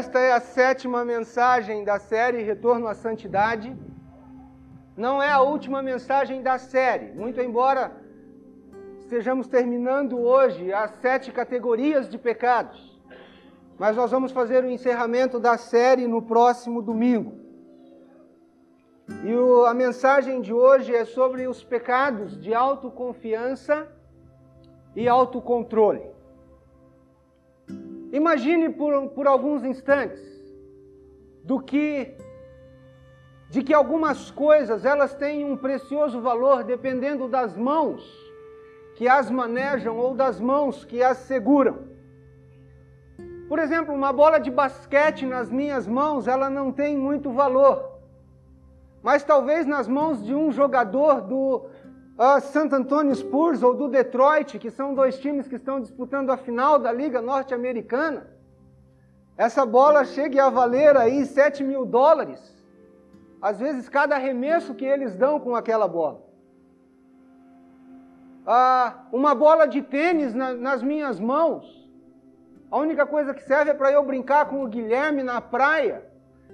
Esta é a sétima mensagem da série Retorno à Santidade. Não é a última mensagem da série, muito embora estejamos terminando hoje as sete categorias de pecados. Mas nós vamos fazer o encerramento da série no próximo domingo. E o, a mensagem de hoje é sobre os pecados de autoconfiança e autocontrole. Imagine por, por alguns instantes do que de que algumas coisas elas têm um precioso valor dependendo das mãos que as manejam ou das mãos que as seguram. Por exemplo, uma bola de basquete nas minhas mãos, ela não tem muito valor. Mas talvez nas mãos de um jogador do uh, San Antonio Spurs ou do Detroit, que são dois times que estão disputando a final da Liga Norte-Americana, essa bola chegue a valer aí 7 mil dólares, às vezes cada arremesso que eles dão com aquela bola. Ah, uma bola de tênis na, nas minhas mãos, a única coisa que serve é para eu brincar com o Guilherme na praia,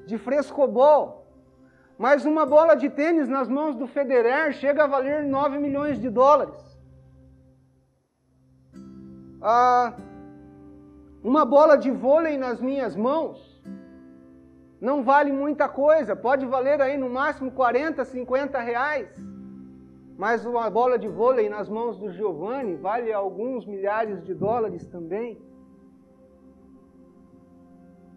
de frescobol. Mas uma bola de tênis nas mãos do Federer chega a valer 9 milhões de dólares. Ah, uma bola de vôlei nas minhas mãos não vale muita coisa, pode valer aí no máximo 40, 50 reais. Mas uma bola de vôlei nas mãos do Giovanni vale alguns milhares de dólares também.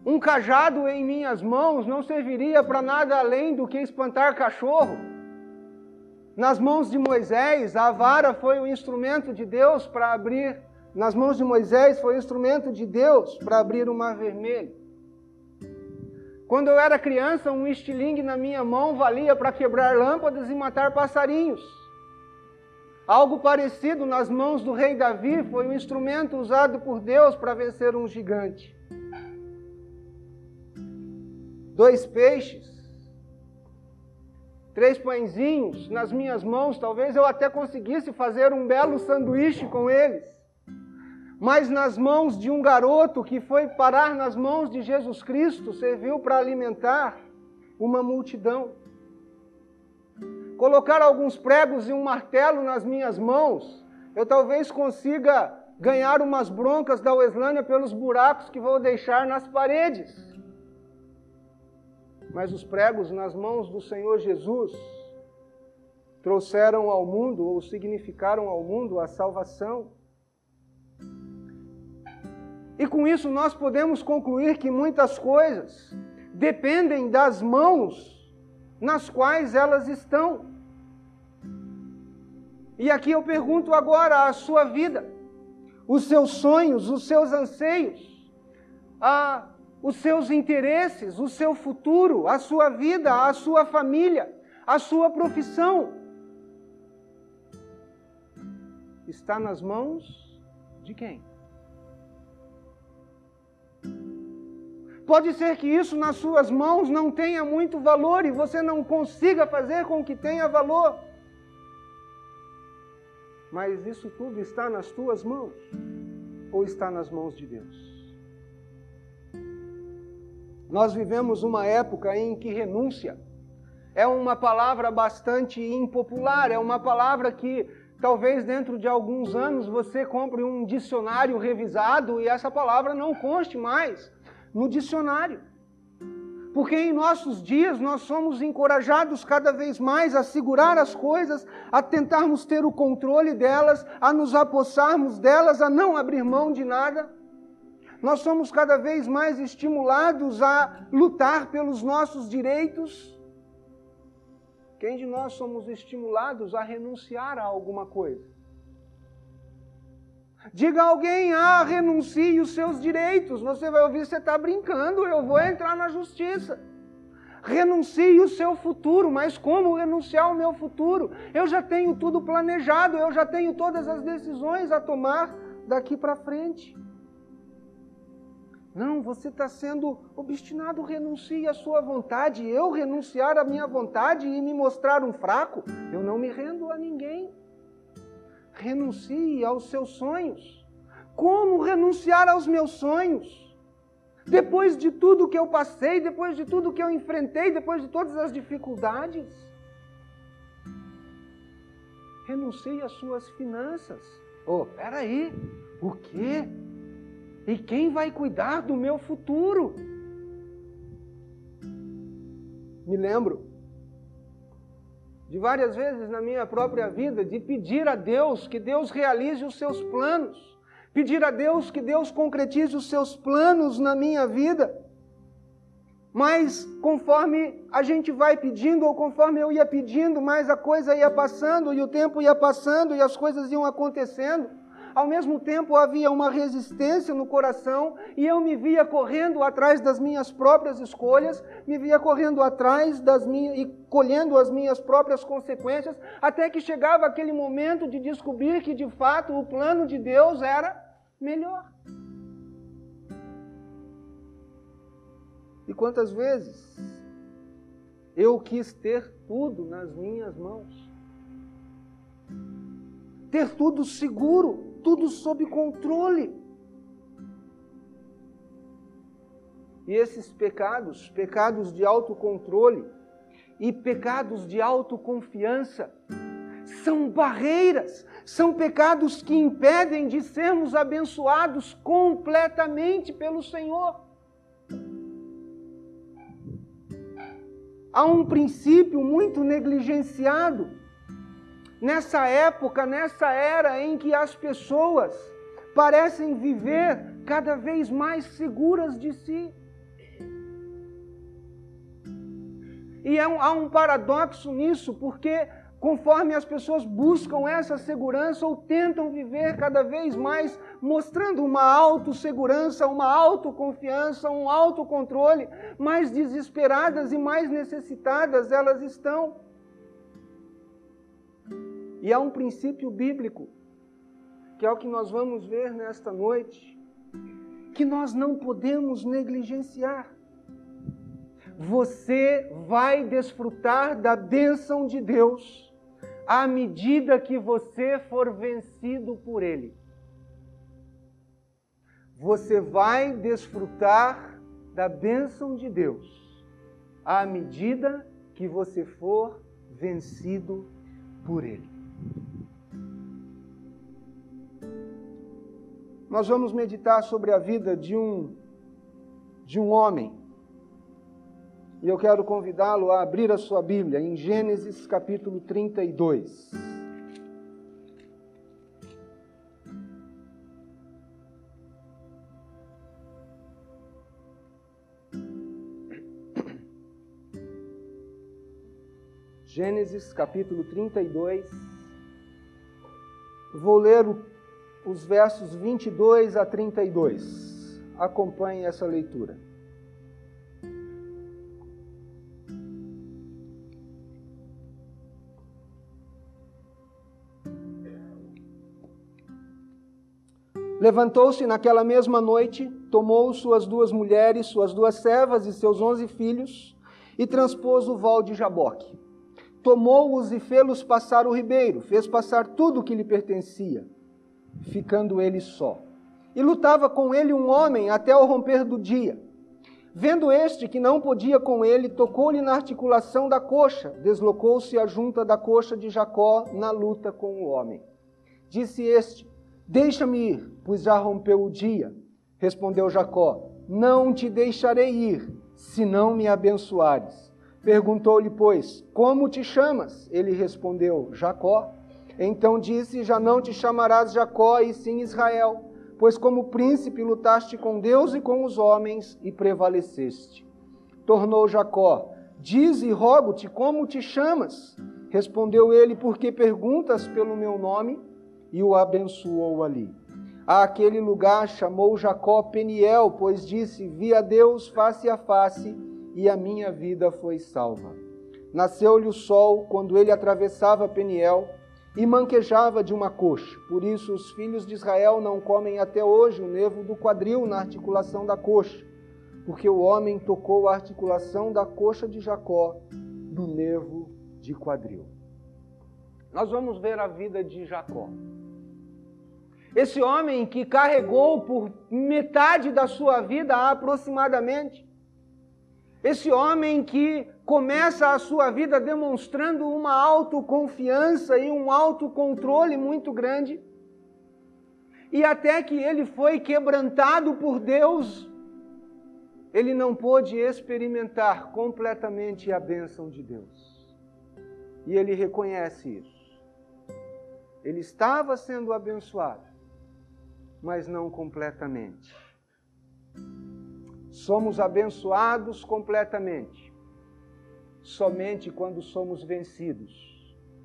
Um cajado em minhas mãos não serviria para nada além do que espantar cachorro. Nas mãos de Moisés, a vara foi o instrumento de Deus para abrir. Nas mãos de Moisés foi o instrumento de Deus para abrir o mar vermelho. Quando eu era criança, um estilingue na minha mão valia para quebrar lâmpadas e matar passarinhos. Algo parecido nas mãos do rei Davi foi o instrumento usado por Deus para vencer um gigante dois peixes, três pãezinhos nas minhas mãos, talvez eu até conseguisse fazer um belo sanduíche com eles. Mas nas mãos de um garoto que foi parar nas mãos de Jesus Cristo, serviu para alimentar uma multidão. Colocar alguns pregos e um martelo nas minhas mãos, eu talvez consiga ganhar umas broncas da Weslânia pelos buracos que vou deixar nas paredes mas os pregos nas mãos do Senhor Jesus trouxeram ao mundo ou significaram ao mundo a salvação. E com isso nós podemos concluir que muitas coisas dependem das mãos nas quais elas estão. E aqui eu pergunto agora a sua vida, os seus sonhos, os seus anseios, a os seus interesses, o seu futuro, a sua vida, a sua família, a sua profissão. Está nas mãos de quem? Pode ser que isso nas suas mãos não tenha muito valor e você não consiga fazer com que tenha valor. Mas isso tudo está nas tuas mãos ou está nas mãos de Deus? Nós vivemos uma época em que renúncia é uma palavra bastante impopular, é uma palavra que talvez dentro de alguns anos você compre um dicionário revisado e essa palavra não conste mais no dicionário. Porque em nossos dias nós somos encorajados cada vez mais a segurar as coisas, a tentarmos ter o controle delas, a nos apossarmos delas, a não abrir mão de nada nós somos cada vez mais estimulados a lutar pelos nossos direitos. Quem de nós somos estimulados a renunciar a alguma coisa? Diga a alguém, ah, renuncie os seus direitos. Você vai ouvir, você está brincando, eu vou entrar na justiça. Renuncie o seu futuro, mas como renunciar ao meu futuro? Eu já tenho tudo planejado, eu já tenho todas as decisões a tomar daqui para frente. Não, você está sendo obstinado, renuncie à sua vontade. Eu renunciar à minha vontade e me mostrar um fraco? Eu não me rendo a ninguém. Renuncie aos seus sonhos. Como renunciar aos meus sonhos? Depois de tudo que eu passei, depois de tudo que eu enfrentei, depois de todas as dificuldades, renuncie às suas finanças. Oh, peraí, o quê? E quem vai cuidar do meu futuro? Me lembro de várias vezes na minha própria vida de pedir a Deus que Deus realize os seus planos, pedir a Deus que Deus concretize os seus planos na minha vida. Mas conforme a gente vai pedindo, ou conforme eu ia pedindo, mais a coisa ia passando, e o tempo ia passando, e as coisas iam acontecendo ao mesmo tempo havia uma resistência no coração e eu me via correndo atrás das minhas próprias escolhas, me via correndo atrás das minhas e colhendo as minhas próprias consequências, até que chegava aquele momento de descobrir que de fato o plano de Deus era melhor. E quantas vezes eu quis ter tudo nas minhas mãos? Ter tudo seguro, tudo sob controle. E esses pecados, pecados de autocontrole e pecados de autoconfiança, são barreiras, são pecados que impedem de sermos abençoados completamente pelo Senhor. Há um princípio muito negligenciado nessa época, nessa era em que as pessoas parecem viver cada vez mais seguras de si. E é um, há um paradoxo nisso, porque conforme as pessoas buscam essa segurança ou tentam viver cada vez mais mostrando uma autossegurança, uma autoconfiança, um autocontrole, mais desesperadas e mais necessitadas elas estão. E há um princípio bíblico, que é o que nós vamos ver nesta noite, que nós não podemos negligenciar. Você vai desfrutar da bênção de Deus à medida que você for vencido por Ele. Você vai desfrutar da bênção de Deus à medida que você for vencido por Ele. Nós vamos meditar sobre a vida de um de um homem. E eu quero convidá-lo a abrir a sua Bíblia em Gênesis capítulo 32. Gênesis capítulo 32 Vou ler os versos 22 a 32. Acompanhe essa leitura. Levantou-se naquela mesma noite, tomou suas duas mulheres, suas duas servas e seus onze filhos, e transpôs o val de Jaboque tomou-os e fê-los passar o ribeiro, fez passar tudo o que lhe pertencia, ficando ele só. E lutava com ele um homem até o romper do dia. Vendo este que não podia com ele, tocou-lhe na articulação da coxa, deslocou-se a junta da coxa de Jacó na luta com o homem. Disse este: Deixa-me ir, pois já rompeu o dia. Respondeu Jacó: Não te deixarei ir, se não me abençoares. Perguntou-lhe, pois, como te chamas? Ele respondeu, Jacó. Então disse: Já não te chamarás Jacó, e sim Israel, pois como príncipe lutaste com Deus e com os homens e prevaleceste. Tornou Jacó: Dize, rogo-te, como te chamas? Respondeu ele: Porque perguntas pelo meu nome? E o abençoou ali. Aquele lugar chamou Jacó Peniel, pois disse: Vi a Deus face a face e a minha vida foi salva. Nasceu-lhe o sol quando ele atravessava Peniel e manquejava de uma coxa. Por isso os filhos de Israel não comem até hoje o nevo do quadril na articulação da coxa, porque o homem tocou a articulação da coxa de Jacó do nevo de quadril. Nós vamos ver a vida de Jacó. Esse homem que carregou por metade da sua vida aproximadamente. Esse homem que começa a sua vida demonstrando uma autoconfiança e um autocontrole muito grande. E até que ele foi quebrantado por Deus, ele não pôde experimentar completamente a bênção de Deus. E ele reconhece isso. Ele estava sendo abençoado, mas não completamente. Somos abençoados completamente somente quando somos vencidos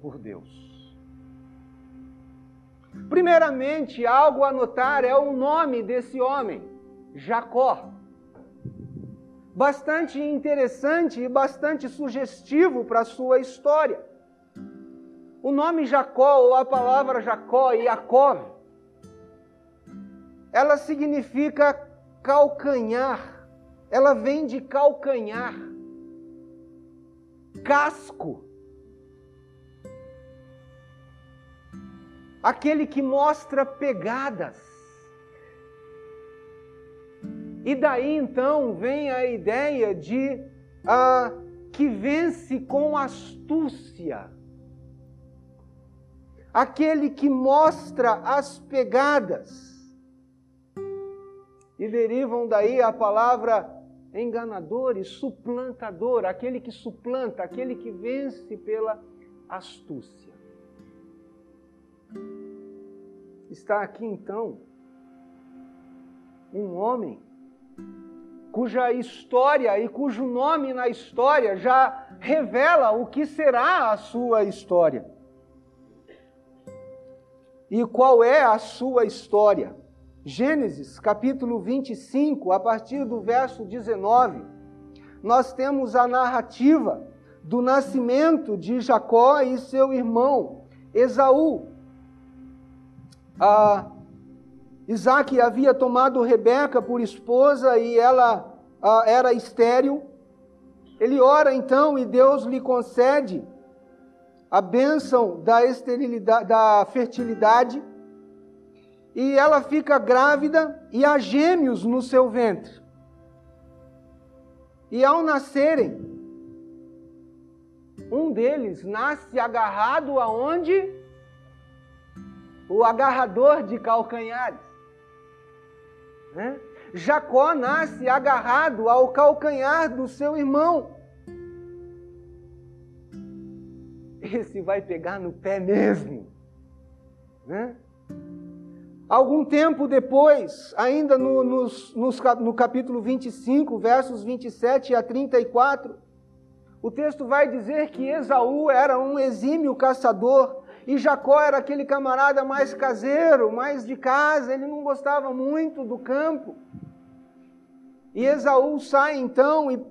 por Deus. Primeiramente, algo a notar é o nome desse homem, Jacó. Bastante interessante e bastante sugestivo para a sua história. O nome Jacó, ou a palavra Jacó, Yaakov, ela significa calcanhar. Ela vem de calcanhar casco. Aquele que mostra pegadas. E daí então vem a ideia de ah, que vence com astúcia. Aquele que mostra as pegadas. E derivam daí a palavra enganador e suplantador, aquele que suplanta, aquele que vence pela astúcia. Está aqui então um homem cuja história e cujo nome na história já revela o que será a sua história. E qual é a sua história? Gênesis capítulo 25, a partir do verso 19, nós temos a narrativa do nascimento de Jacó e seu irmão Esaú. Ah, Isaac havia tomado Rebeca por esposa e ela ah, era estéril. Ele ora então e Deus lhe concede a bênção da esterilidade, da fertilidade e ela fica grávida e há gêmeos no seu ventre. E ao nascerem, um deles nasce agarrado aonde? O agarrador de calcanhares. Né? Jacó nasce agarrado ao calcanhar do seu irmão. Esse vai pegar no pé mesmo. Né? Algum tempo depois, ainda no, nos, nos, no capítulo 25, versos 27 a 34, o texto vai dizer que Esaú era um exímio caçador e Jacó era aquele camarada mais caseiro, mais de casa, ele não gostava muito do campo. E Esaú sai então e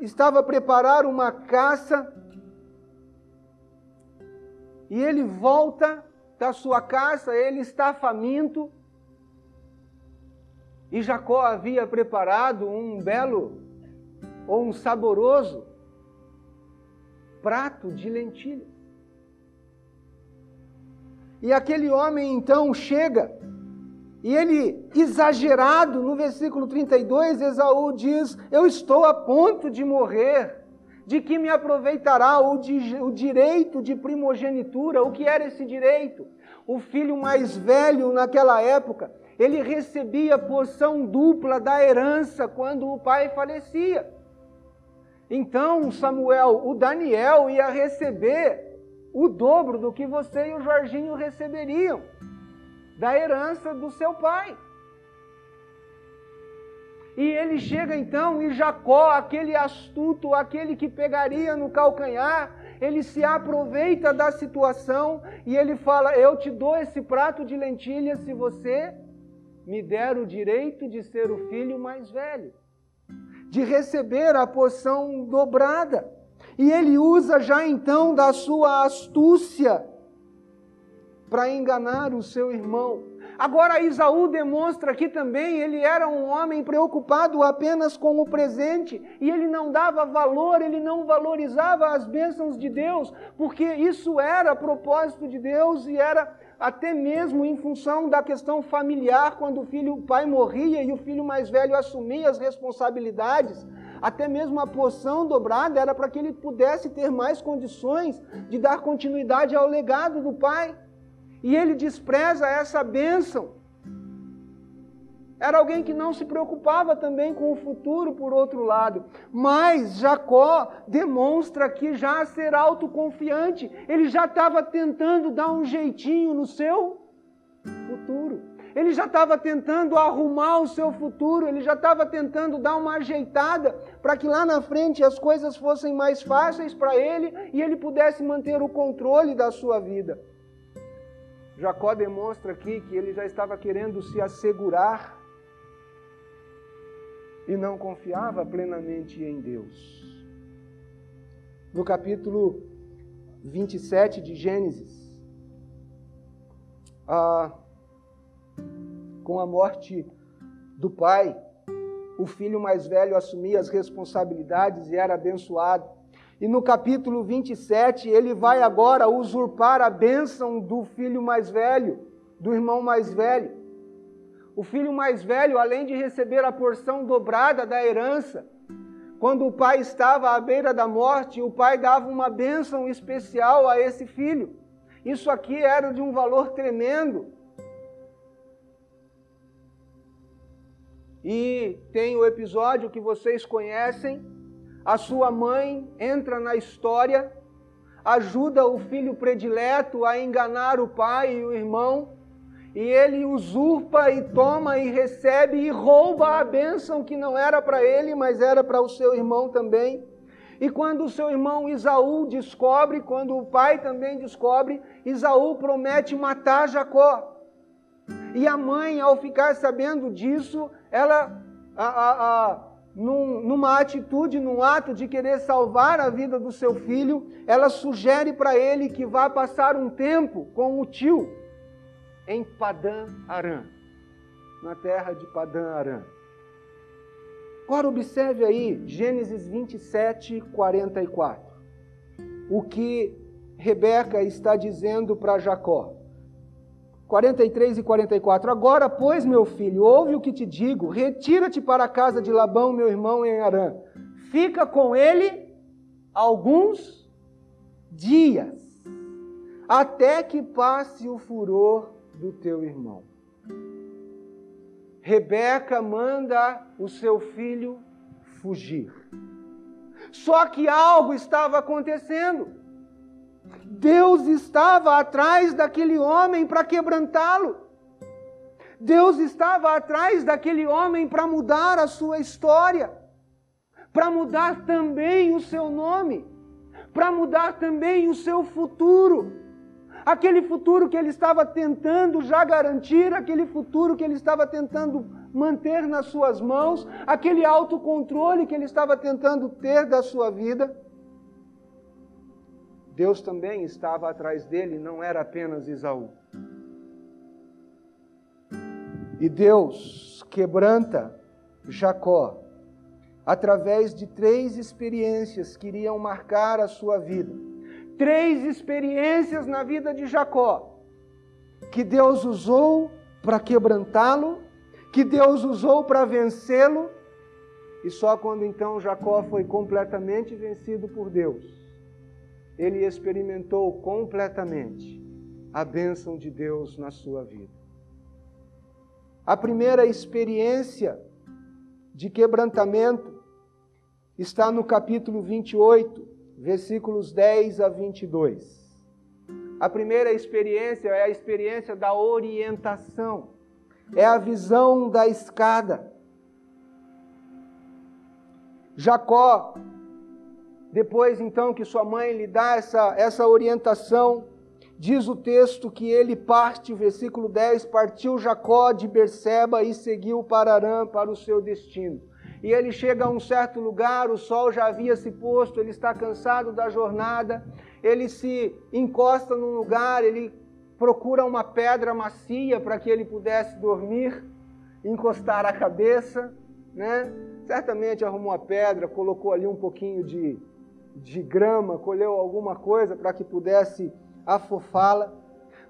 estava a preparar uma caça. E ele volta da sua caça, ele está faminto. E Jacó havia preparado um belo ou um saboroso prato de lentilha. E aquele homem então chega, e ele, exagerado, no versículo 32, Esaú diz: Eu estou a ponto de morrer de que me aproveitará o, di, o direito de primogenitura? O que era esse direito? O filho mais velho naquela época, ele recebia porção dupla da herança quando o pai falecia. Então, Samuel, o Daniel ia receber o dobro do que você e o Jorginho receberiam da herança do seu pai. E ele chega então, e Jacó, aquele astuto, aquele que pegaria no calcanhar, ele se aproveita da situação e ele fala: Eu te dou esse prato de lentilha se você me der o direito de ser o filho mais velho, de receber a porção dobrada. E ele usa já então da sua astúcia para enganar o seu irmão. Agora, Isaú demonstra que também ele era um homem preocupado apenas com o presente e ele não dava valor, ele não valorizava as bênçãos de Deus, porque isso era propósito de Deus e era até mesmo em função da questão familiar, quando o filho, o pai morria e o filho mais velho assumia as responsabilidades, até mesmo a porção dobrada era para que ele pudesse ter mais condições de dar continuidade ao legado do pai. E ele despreza essa bênção. Era alguém que não se preocupava também com o futuro, por outro lado. Mas Jacó demonstra que já ser autoconfiante, ele já estava tentando dar um jeitinho no seu futuro. Ele já estava tentando arrumar o seu futuro, ele já estava tentando dar uma ajeitada para que lá na frente as coisas fossem mais fáceis para ele e ele pudesse manter o controle da sua vida. Jacó demonstra aqui que ele já estava querendo se assegurar e não confiava plenamente em Deus. No capítulo 27 de Gênesis, com a morte do pai, o filho mais velho assumia as responsabilidades e era abençoado. E no capítulo 27, ele vai agora usurpar a bênção do filho mais velho, do irmão mais velho. O filho mais velho, além de receber a porção dobrada da herança, quando o pai estava à beira da morte, o pai dava uma bênção especial a esse filho. Isso aqui era de um valor tremendo. E tem o episódio que vocês conhecem. A sua mãe entra na história, ajuda o filho predileto a enganar o pai e o irmão e ele usurpa e toma e recebe e rouba a bênção que não era para ele, mas era para o seu irmão também. E quando o seu irmão Isaú descobre, quando o pai também descobre, Isaú promete matar Jacó. E a mãe, ao ficar sabendo disso, ela, a, a, a, num, numa atitude, num ato de querer salvar a vida do seu filho, ela sugere para ele que vá passar um tempo com o tio em Padã Arã, na terra de Padã Arã. Agora observe aí Gênesis 27, 44. O que Rebeca está dizendo para Jacó. 43 e 44. Agora, pois, meu filho, ouve o que te digo: retira-te para a casa de Labão, meu irmão, em Arã. Fica com ele alguns dias, até que passe o furor do teu irmão. Rebeca manda o seu filho fugir. Só que algo estava acontecendo. Deus estava atrás daquele homem para quebrantá-lo. Deus estava atrás daquele homem para mudar a sua história, para mudar também o seu nome, para mudar também o seu futuro aquele futuro que ele estava tentando já garantir, aquele futuro que ele estava tentando manter nas suas mãos, aquele autocontrole que ele estava tentando ter da sua vida. Deus também estava atrás dele, não era apenas Isaú. E Deus quebranta Jacó através de três experiências que iriam marcar a sua vida três experiências na vida de Jacó que Deus usou para quebrantá-lo, que Deus usou para vencê-lo, e só quando então Jacó foi completamente vencido por Deus, ele experimentou completamente a bênção de Deus na sua vida. A primeira experiência de quebrantamento está no capítulo 28, versículos 10 a 22. A primeira experiência é a experiência da orientação, é a visão da escada. Jacó, depois então que sua mãe lhe dá essa, essa orientação, diz o texto que ele parte, versículo 10, partiu Jacó de Berseba e seguiu para Arã para o seu destino e ele chega a um certo lugar, o sol já havia se posto, ele está cansado da jornada, ele se encosta num lugar, ele procura uma pedra macia para que ele pudesse dormir, encostar a cabeça, né? Certamente arrumou a pedra, colocou ali um pouquinho de, de grama, colheu alguma coisa para que pudesse afofá-la.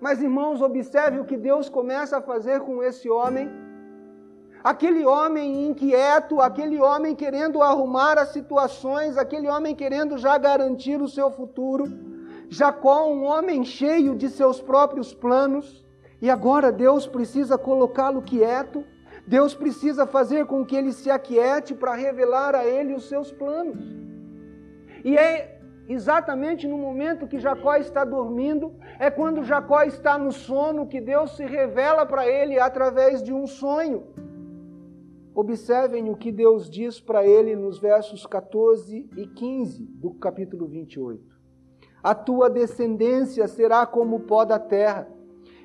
Mas irmãos, observe o que Deus começa a fazer com esse homem. Aquele homem inquieto, aquele homem querendo arrumar as situações, aquele homem querendo já garantir o seu futuro. Jacó, um homem cheio de seus próprios planos, e agora Deus precisa colocá-lo quieto, Deus precisa fazer com que ele se aquiete para revelar a ele os seus planos. E é exatamente no momento que Jacó está dormindo, é quando Jacó está no sono que Deus se revela para ele através de um sonho. Observem o que Deus diz para ele nos versos 14 e 15 do capítulo 28. A tua descendência será como o pó da terra.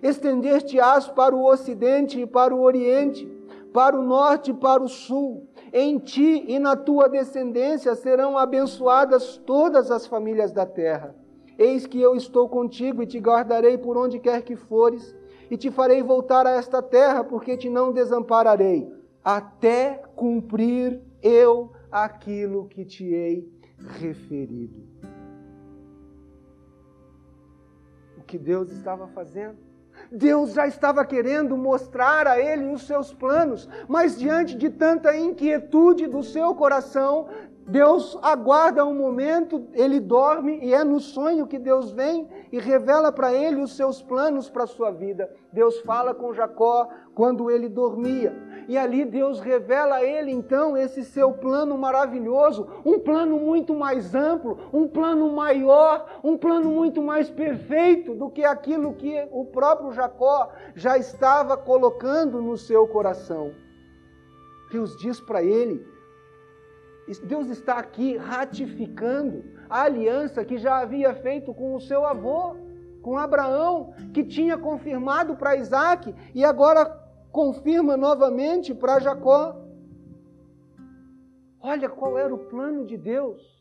Estender-te-ás para o ocidente e para o oriente, para o norte e para o sul. Em ti e na tua descendência serão abençoadas todas as famílias da terra. Eis que eu estou contigo e te guardarei por onde quer que fores, e te farei voltar a esta terra, porque te não desampararei até cumprir eu aquilo que te hei referido. O que Deus estava fazendo? Deus já estava querendo mostrar a ele os seus planos, mas diante de tanta inquietude do seu coração, Deus aguarda um momento, ele dorme e é no sonho que Deus vem e revela para ele os seus planos para a sua vida. Deus fala com Jacó quando ele dormia. E ali Deus revela a ele então esse seu plano maravilhoso, um plano muito mais amplo, um plano maior, um plano muito mais perfeito do que aquilo que o próprio Jacó já estava colocando no seu coração. Deus diz para ele Deus está aqui ratificando a aliança que já havia feito com o seu avô, com Abraão, que tinha confirmado para Isaac e agora confirma novamente para Jacó. Olha qual era o plano de Deus.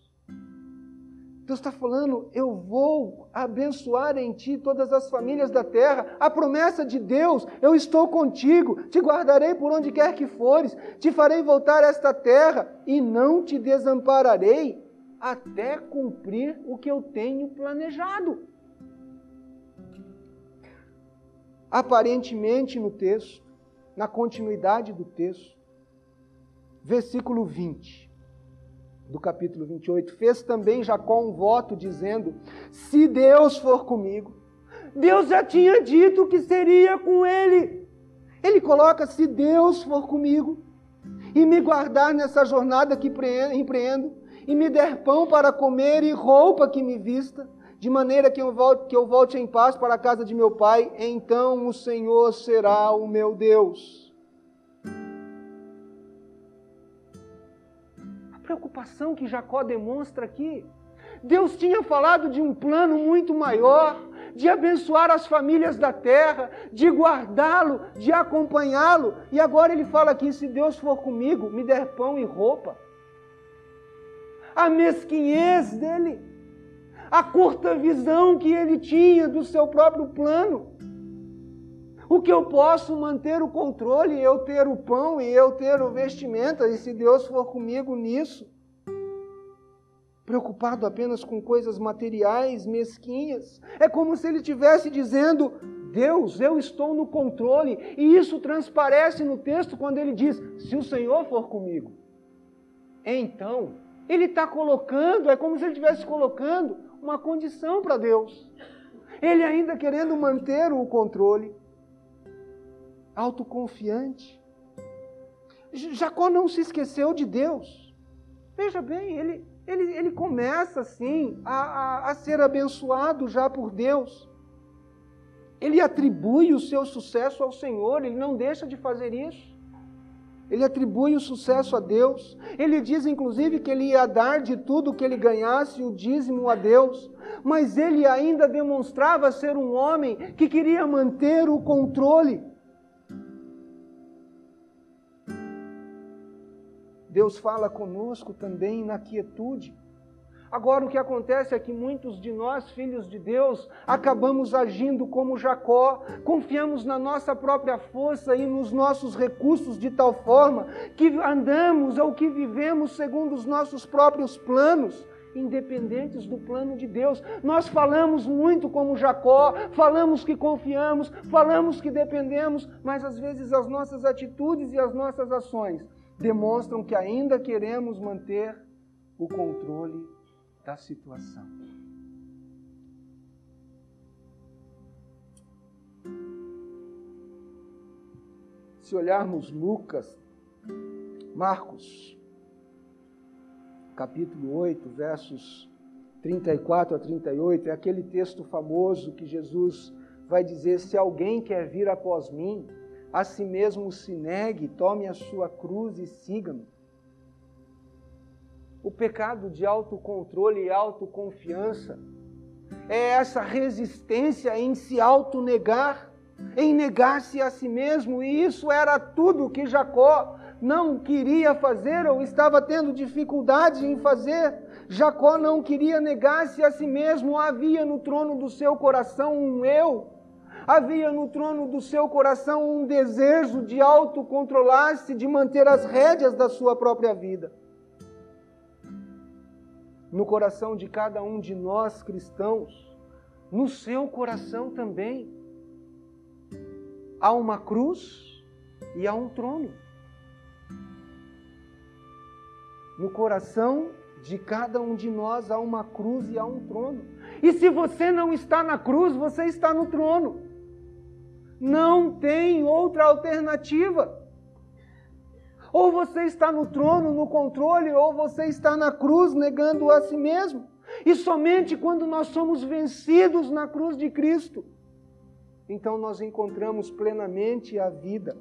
Deus está falando: eu vou abençoar em ti todas as famílias da terra. A promessa de Deus: eu estou contigo, te guardarei por onde quer que fores, te farei voltar a esta terra e não te desampararei até cumprir o que eu tenho planejado. Aparentemente no texto, na continuidade do texto, versículo 20 do capítulo 28, fez também Jacó um voto dizendo: Se Deus for comigo, Deus já tinha dito que seria com ele. Ele coloca: Se Deus for comigo e me guardar nessa jornada que empreendo, e me der pão para comer e roupa que me vista, de maneira que eu, volte, que eu volte em paz para a casa de meu pai, então o Senhor será o meu Deus preocupação que Jacó demonstra aqui. Deus tinha falado de um plano muito maior, de abençoar as famílias da terra, de guardá-lo, de acompanhá-lo. E agora ele fala aqui: se Deus for comigo, me der pão e roupa. A mesquinhez dele, a curta visão que ele tinha do seu próprio plano. O que eu posso manter o controle, eu ter o pão e eu ter o vestimenta, e se Deus for comigo nisso? Preocupado apenas com coisas materiais, mesquinhas. É como se ele estivesse dizendo: Deus, eu estou no controle. E isso transparece no texto quando ele diz: Se o Senhor for comigo. Então, ele está colocando, é como se ele estivesse colocando uma condição para Deus. Ele ainda querendo manter o controle autoconfiante. Jacó não se esqueceu de Deus. Veja bem, ele, ele, ele começa assim a, a, a ser abençoado já por Deus. Ele atribui o seu sucesso ao Senhor, ele não deixa de fazer isso. Ele atribui o sucesso a Deus. Ele diz, inclusive, que ele ia dar de tudo que ele ganhasse o dízimo a Deus. Mas ele ainda demonstrava ser um homem que queria manter o controle. Deus fala conosco também na quietude. Agora, o que acontece é que muitos de nós, filhos de Deus, acabamos agindo como Jacó, confiamos na nossa própria força e nos nossos recursos de tal forma que andamos ou que vivemos segundo os nossos próprios planos independentes do plano de Deus. Nós falamos muito como Jacó, falamos que confiamos, falamos que dependemos, mas às vezes as nossas atitudes e as nossas ações demonstram que ainda queremos manter o controle da situação. Se olharmos Lucas, Marcos, capítulo 8, versos 34 a 38, é aquele texto famoso que Jesus vai dizer: Se alguém quer vir após mim, a si mesmo se negue, tome a sua cruz e siga-me. O pecado de autocontrole e autoconfiança é essa resistência em se autonegar em negar-se a si mesmo, e isso era tudo que Jacó não queria fazer ou estava tendo dificuldade em fazer. Jacó não queria negar-se a si mesmo, havia no trono do seu coração um eu, havia no trono do seu coração um desejo de autocontrolar-se, de manter as rédeas da sua própria vida. No coração de cada um de nós cristãos, no seu coração também há uma cruz e há um trono. No coração de cada um de nós há uma cruz e há um trono. E se você não está na cruz, você está no trono. Não tem outra alternativa. Ou você está no trono, no controle, ou você está na cruz negando a si mesmo. E somente quando nós somos vencidos na cruz de Cristo então nós encontramos plenamente a vida.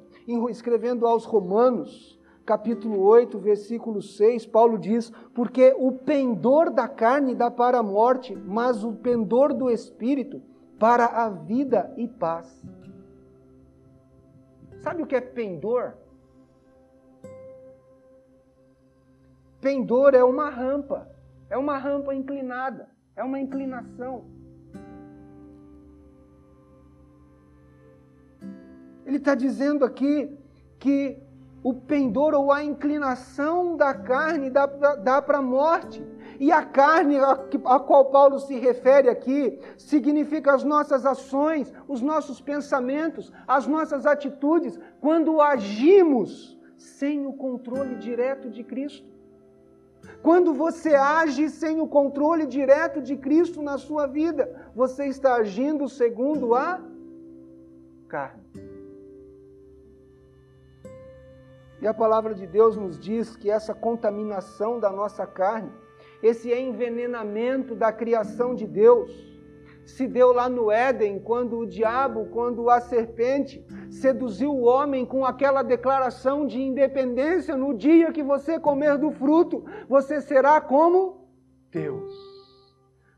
Escrevendo aos Romanos, capítulo 8, versículo 6, Paulo diz: Porque o pendor da carne dá para a morte, mas o pendor do espírito para a vida e paz. Sabe o que é pendor? Pendor é uma rampa, é uma rampa inclinada, é uma inclinação. Ele está dizendo aqui que o pendor ou a inclinação da carne dá, dá para a morte. E a carne a, qual Paulo se refere aqui significa as nossas ações, os nossos pensamentos, as nossas atitudes, quando agimos sem o controle direto de Cristo. Quando você age sem o controle direto de Cristo na sua vida, você está agindo segundo a carne. E a palavra de Deus nos diz que essa contaminação da nossa carne, esse envenenamento da criação de Deus, se deu lá no Éden, quando o diabo, quando a serpente seduziu o homem com aquela declaração de independência: no dia que você comer do fruto, você será como? Deus,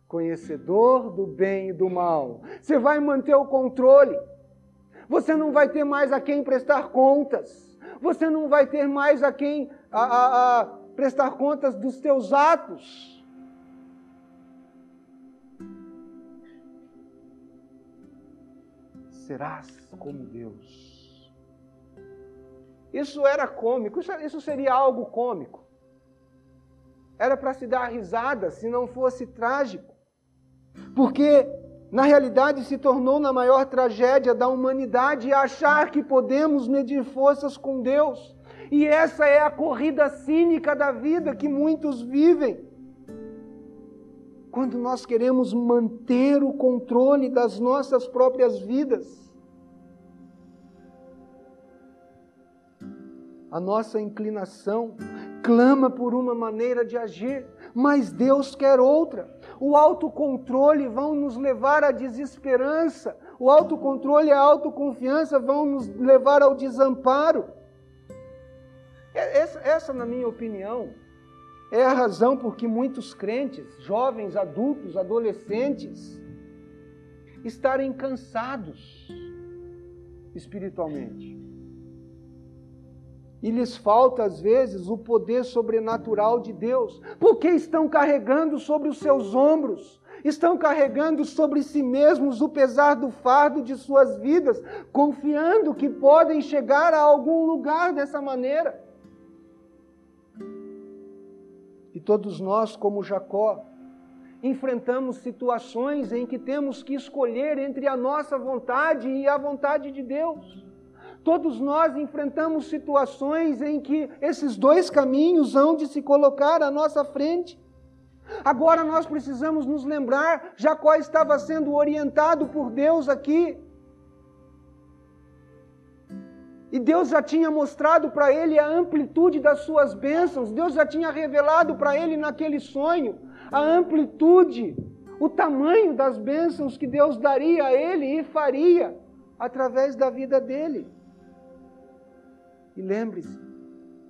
conhecedor do bem e do mal. Você vai manter o controle, você não vai ter mais a quem prestar contas. Você não vai ter mais a quem a, a, a prestar contas dos teus atos. Serás como Deus. Isso era cômico, isso, seria algo cômico. Era para se dar risada se não fosse trágico. Porque na realidade se tornou na maior tragédia da humanidade achar que podemos medir forças com Deus. E essa é a corrida cínica da vida que muitos vivem. Quando nós queremos manter o controle das nossas próprias vidas. A nossa inclinação clama por uma maneira de agir, mas Deus quer outra. O autocontrole vão nos levar à desesperança, o autocontrole e a autoconfiança vão nos levar ao desamparo. Essa, essa, na minha opinião, é a razão por que muitos crentes, jovens, adultos, adolescentes, estarem cansados espiritualmente e lhes falta às vezes o poder sobrenatural de Deus, porque estão carregando sobre os seus ombros, estão carregando sobre si mesmos o pesar do fardo de suas vidas, confiando que podem chegar a algum lugar dessa maneira. E todos nós, como Jacó, enfrentamos situações em que temos que escolher entre a nossa vontade e a vontade de Deus. Todos nós enfrentamos situações em que esses dois caminhos hão de se colocar à nossa frente. Agora nós precisamos nos lembrar: Jacó estava sendo orientado por Deus aqui. E Deus já tinha mostrado para ele a amplitude das suas bênçãos, Deus já tinha revelado para ele naquele sonho a amplitude, o tamanho das bênçãos que Deus daria a ele e faria através da vida dele. E lembre-se,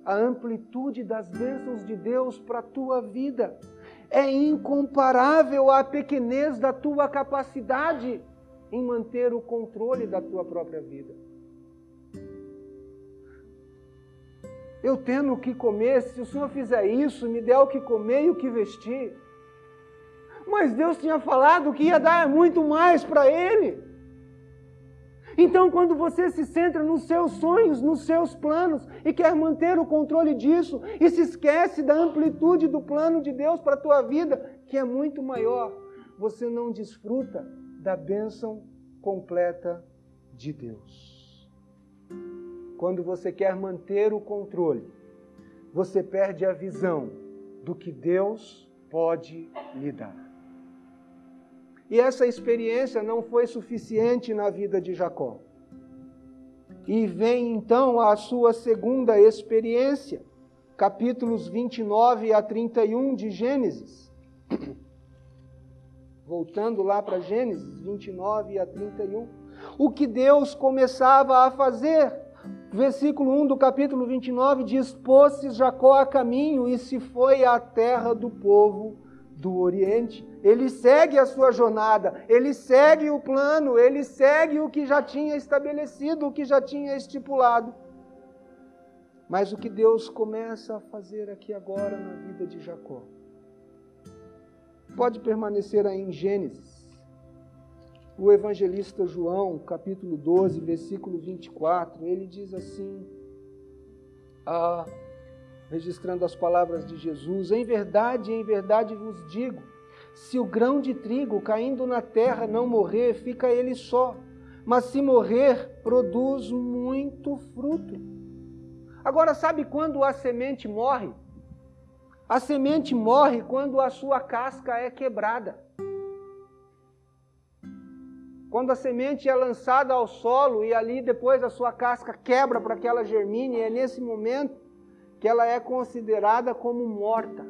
a amplitude das bênçãos de Deus para a tua vida é incomparável à pequenez da tua capacidade em manter o controle da tua própria vida. Eu tendo o que comer, se o Senhor fizer isso, me der o que comer e o que vestir. Mas Deus tinha falado que ia dar muito mais para ele. Então, quando você se centra nos seus sonhos, nos seus planos e quer manter o controle disso e se esquece da amplitude do plano de Deus para a tua vida, que é muito maior, você não desfruta da bênção completa de Deus. Quando você quer manter o controle, você perde a visão do que Deus pode lhe dar. E essa experiência não foi suficiente na vida de Jacó. E vem então a sua segunda experiência, capítulos 29 a 31 de Gênesis. Voltando lá para Gênesis 29 a 31. O que Deus começava a fazer. Versículo 1 do capítulo 29 diz: Pôs-se Jacó a caminho e se foi à terra do povo do Oriente. Ele segue a sua jornada, ele segue o plano, ele segue o que já tinha estabelecido, o que já tinha estipulado. Mas o que Deus começa a fazer aqui agora na vida de Jacó? Pode permanecer aí em Gênesis. O evangelista João, capítulo 12, versículo 24, ele diz assim: ah, registrando as palavras de Jesus: Em verdade, em verdade vos digo, se o grão de trigo caindo na terra não morrer, fica ele só, mas se morrer, produz muito fruto. Agora, sabe quando a semente morre? A semente morre quando a sua casca é quebrada. Quando a semente é lançada ao solo e ali depois a sua casca quebra para que ela germine, é nesse momento que ela é considerada como morta.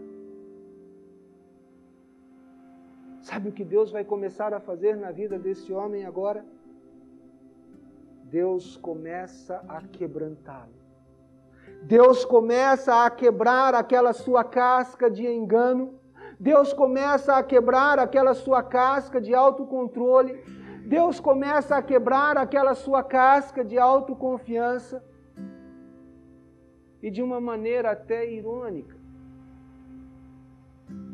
Sabe o que Deus vai começar a fazer na vida desse homem agora? Deus começa a quebrantá-lo. Deus começa a quebrar aquela sua casca de engano. Deus começa a quebrar aquela sua casca de autocontrole. Deus começa a quebrar aquela sua casca de autoconfiança e de uma maneira até irônica.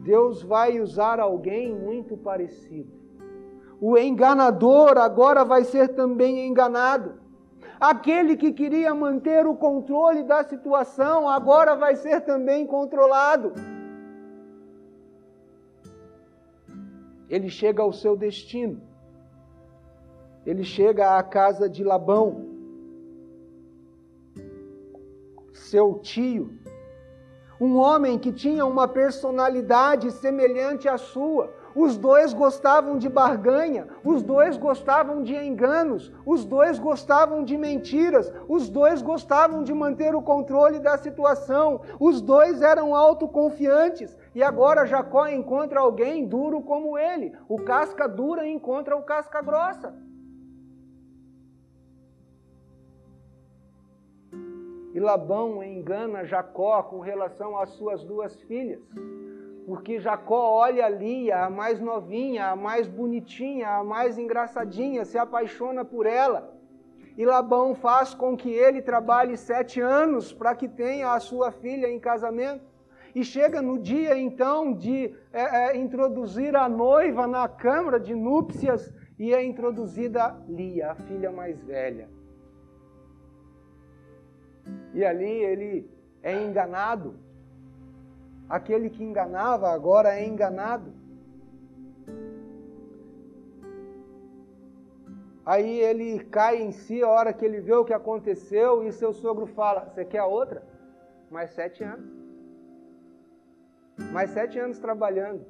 Deus vai usar alguém muito parecido. O enganador agora vai ser também enganado. Aquele que queria manter o controle da situação agora vai ser também controlado. Ele chega ao seu destino. Ele chega à casa de Labão. seu tio, um homem que tinha uma personalidade semelhante à sua. Os dois gostavam de barganha, os dois gostavam de enganos, os dois gostavam de mentiras, os dois gostavam de manter o controle da situação, os dois eram autoconfiantes. E agora Jacó encontra alguém duro como ele. O casca dura encontra o casca grossa. E Labão engana Jacó com relação às suas duas filhas. Porque Jacó olha Lia, a mais novinha, a mais bonitinha, a mais engraçadinha, se apaixona por ela. E Labão faz com que ele trabalhe sete anos para que tenha a sua filha em casamento. E chega no dia então de é, é, introduzir a noiva na câmara de núpcias e é introduzida Lia, a filha mais velha. E ali ele é enganado. Aquele que enganava agora é enganado. Aí ele cai em si a hora que ele vê o que aconteceu e seu sogro fala: Você quer outra? Mais sete anos. Mais sete anos trabalhando.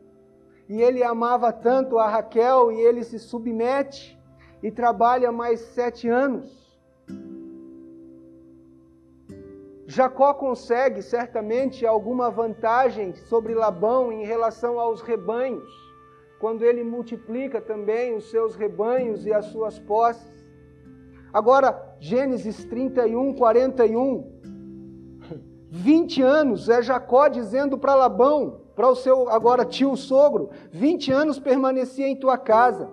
E ele amava tanto a Raquel e ele se submete e trabalha mais sete anos. Jacó consegue certamente alguma vantagem sobre Labão em relação aos rebanhos quando ele multiplica também os seus rebanhos e as suas posses. Agora, Gênesis 31, 41. 20 anos é Jacó dizendo para Labão, para o seu agora tio sogro: 20 anos permaneci em tua casa,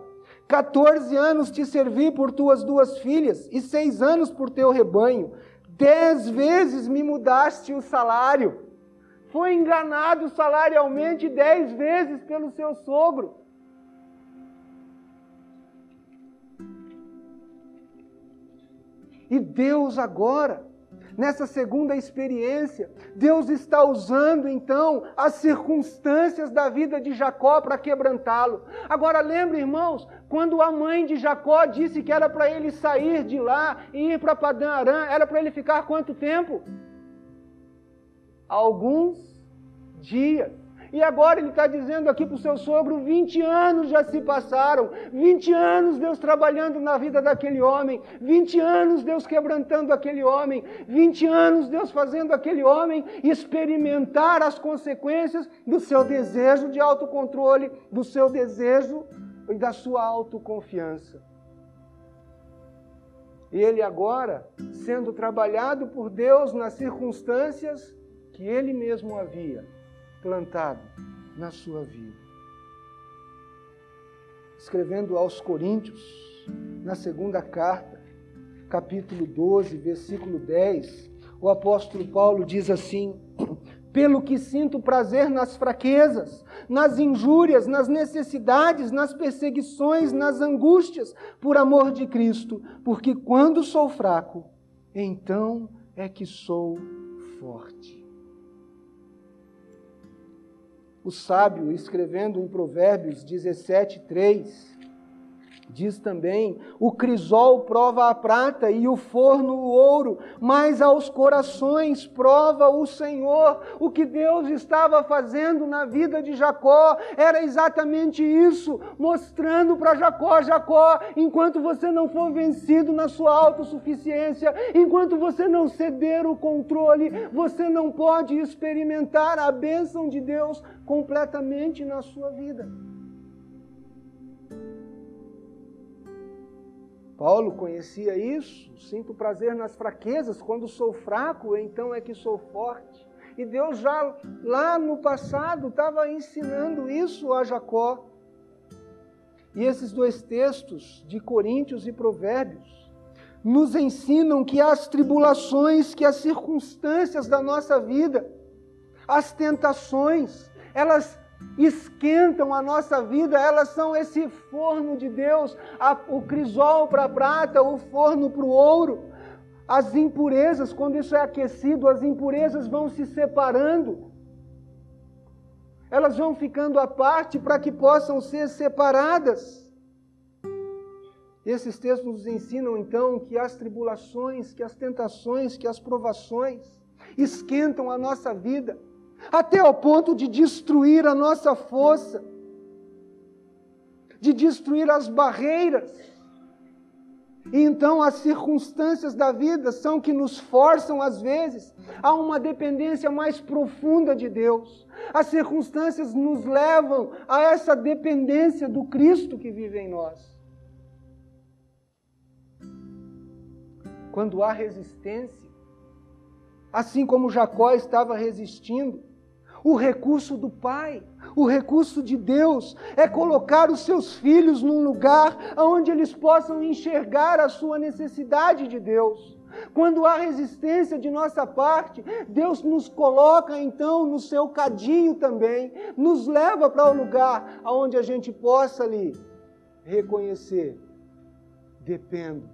14 anos te servi por tuas duas filhas, e seis anos por teu rebanho. Dez vezes me mudaste o salário. Foi enganado salarialmente dez vezes pelo seu sogro. E Deus agora, nessa segunda experiência, Deus está usando então as circunstâncias da vida de Jacó para quebrantá-lo. Agora lembre, irmãos, quando a mãe de Jacó disse que era para ele sair de lá e ir para Padã Arã, era para ele ficar quanto tempo? Alguns dias. E agora ele está dizendo aqui para o seu sogro: 20 anos já se passaram, 20 anos Deus trabalhando na vida daquele homem, 20 anos Deus quebrantando aquele homem, 20 anos Deus fazendo aquele homem experimentar as consequências do seu desejo de autocontrole, do seu desejo e da sua autoconfiança. E ele agora, sendo trabalhado por Deus nas circunstâncias que ele mesmo havia plantado na sua vida. Escrevendo aos Coríntios, na segunda carta, capítulo 12, versículo 10, o apóstolo Paulo diz assim: Pelo que sinto prazer nas fraquezas, nas injúrias, nas necessidades, nas perseguições, nas angústias, por amor de Cristo, porque quando sou fraco, então é que sou forte. O sábio, escrevendo em Provérbios 17, 3, Diz também: o crisol prova a prata e o forno o ouro, mas aos corações prova o Senhor. O que Deus estava fazendo na vida de Jacó era exatamente isso, mostrando para Jacó: Jacó, enquanto você não for vencido na sua autossuficiência, enquanto você não ceder o controle, você não pode experimentar a bênção de Deus completamente na sua vida. Paulo conhecia isso, sinto prazer nas fraquezas, quando sou fraco, então é que sou forte. E Deus já lá no passado estava ensinando isso a Jacó. E esses dois textos de Coríntios e Provérbios nos ensinam que as tribulações, que as circunstâncias da nossa vida, as tentações, elas esquentam a nossa vida, elas são esse forno de Deus, o crisol para a prata, o forno para o ouro. As impurezas, quando isso é aquecido, as impurezas vão se separando. Elas vão ficando à parte para que possam ser separadas. Esses textos nos ensinam então que as tribulações, que as tentações, que as provações esquentam a nossa vida até ao ponto de destruir a nossa força, de destruir as barreiras. E então as circunstâncias da vida são que nos forçam, às vezes, a uma dependência mais profunda de Deus. As circunstâncias nos levam a essa dependência do Cristo que vive em nós. Quando há resistência, assim como Jacó estava resistindo, o recurso do Pai, o recurso de Deus é colocar os seus filhos num lugar onde eles possam enxergar a sua necessidade de Deus. Quando há resistência de nossa parte, Deus nos coloca então no seu cadinho também, nos leva para o um lugar onde a gente possa ali reconhecer: dependo,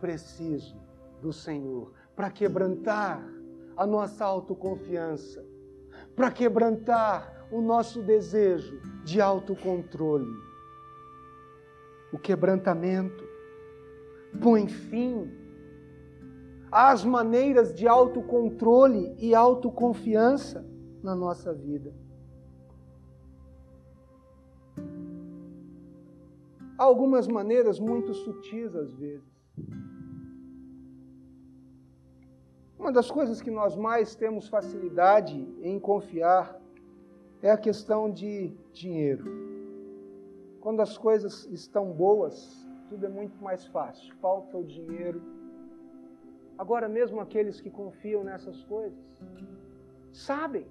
preciso do Senhor, para quebrantar a nossa autoconfiança para quebrantar o nosso desejo de autocontrole. O quebrantamento põe fim às maneiras de autocontrole e autoconfiança na nossa vida. Há algumas maneiras muito sutis às vezes. Uma das coisas que nós mais temos facilidade em confiar é a questão de dinheiro. Quando as coisas estão boas, tudo é muito mais fácil. Falta o dinheiro. Agora, mesmo aqueles que confiam nessas coisas, sabem.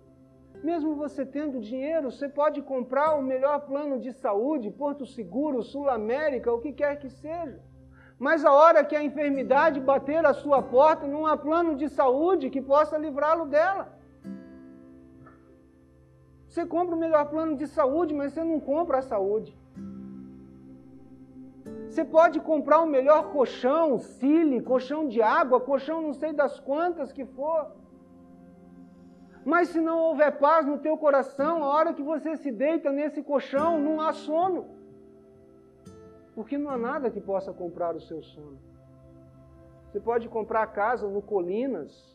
Mesmo você tendo dinheiro, você pode comprar o melhor plano de saúde, Porto Seguro, Sul América, o que quer que seja. Mas a hora que a enfermidade bater a sua porta, não há plano de saúde que possa livrá-lo dela. Você compra o melhor plano de saúde, mas você não compra a saúde. Você pode comprar o melhor colchão, cile, colchão de água, colchão não sei das quantas que for. Mas se não houver paz no teu coração, a hora que você se deita nesse colchão, não há sono. Porque não há nada que possa comprar o seu sono. Você pode comprar casa no Colinas,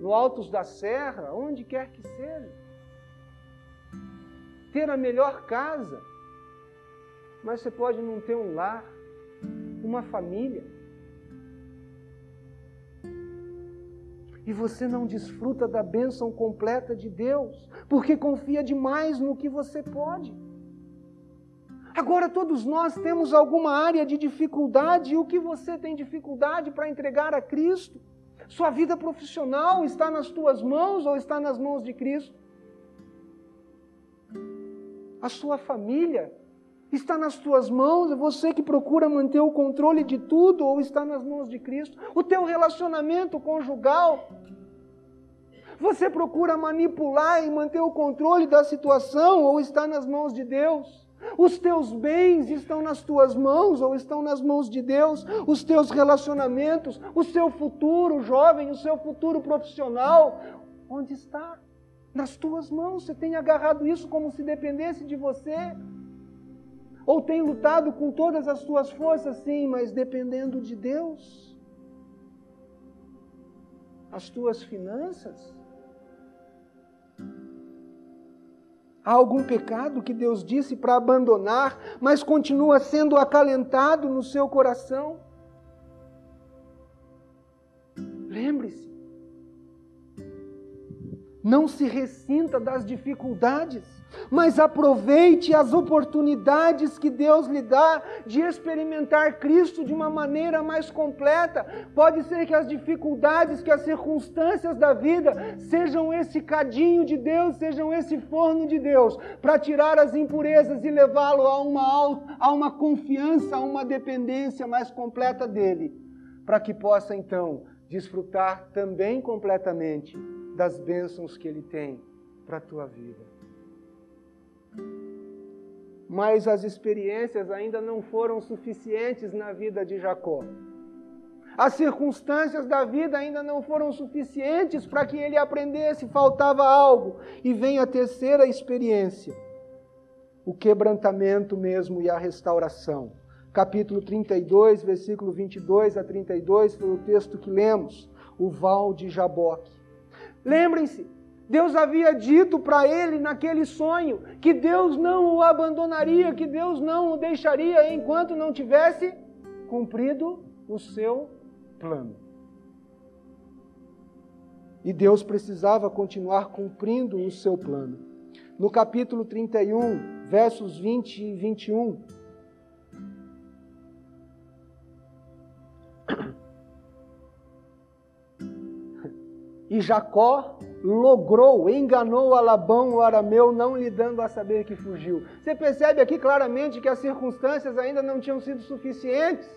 no Altos da Serra, onde quer que seja. Ter a melhor casa mas você pode não ter um lar, uma família. E você não desfruta da bênção completa de Deus, porque confia demais no que você pode. Agora, todos nós temos alguma área de dificuldade, e o que você tem dificuldade para entregar a Cristo? Sua vida profissional está nas tuas mãos ou está nas mãos de Cristo? A sua família Está nas tuas mãos, é você que procura manter o controle de tudo ou está nas mãos de Cristo? O teu relacionamento conjugal, você procura manipular e manter o controle da situação ou está nas mãos de Deus? Os teus bens estão nas tuas mãos ou estão nas mãos de Deus? Os teus relacionamentos, o seu futuro jovem, o seu futuro profissional, onde está? Nas tuas mãos. Você tem agarrado isso como se dependesse de você. Ou tem lutado com todas as suas forças, sim, mas dependendo de Deus? As tuas finanças? Há algum pecado que Deus disse para abandonar, mas continua sendo acalentado no seu coração? Não se ressinta das dificuldades mas aproveite as oportunidades que Deus lhe dá de experimentar Cristo de uma maneira mais completa. Pode ser que as dificuldades, que as circunstâncias da vida sejam esse cadinho de Deus, sejam esse forno de Deus, para tirar as impurezas e levá-lo a uma, a uma confiança, a uma dependência mais completa dele, para que possa então desfrutar também completamente das bênçãos que ele tem para a tua vida mas as experiências ainda não foram suficientes na vida de Jacó. As circunstâncias da vida ainda não foram suficientes para que ele aprendesse, faltava algo. E vem a terceira experiência: o quebrantamento mesmo e a restauração. Capítulo 32, versículo 22 a 32 foi o texto que lemos, o val de Jaboque. Lembrem-se, Deus havia dito para ele naquele sonho que Deus não o abandonaria, que Deus não o deixaria enquanto não tivesse cumprido o seu plano. E Deus precisava continuar cumprindo o seu plano. No capítulo 31, versos 20 e 21, e Jacó logrou, enganou a Labão, o arameu, não lhe dando a saber que fugiu. Você percebe aqui claramente que as circunstâncias ainda não tinham sido suficientes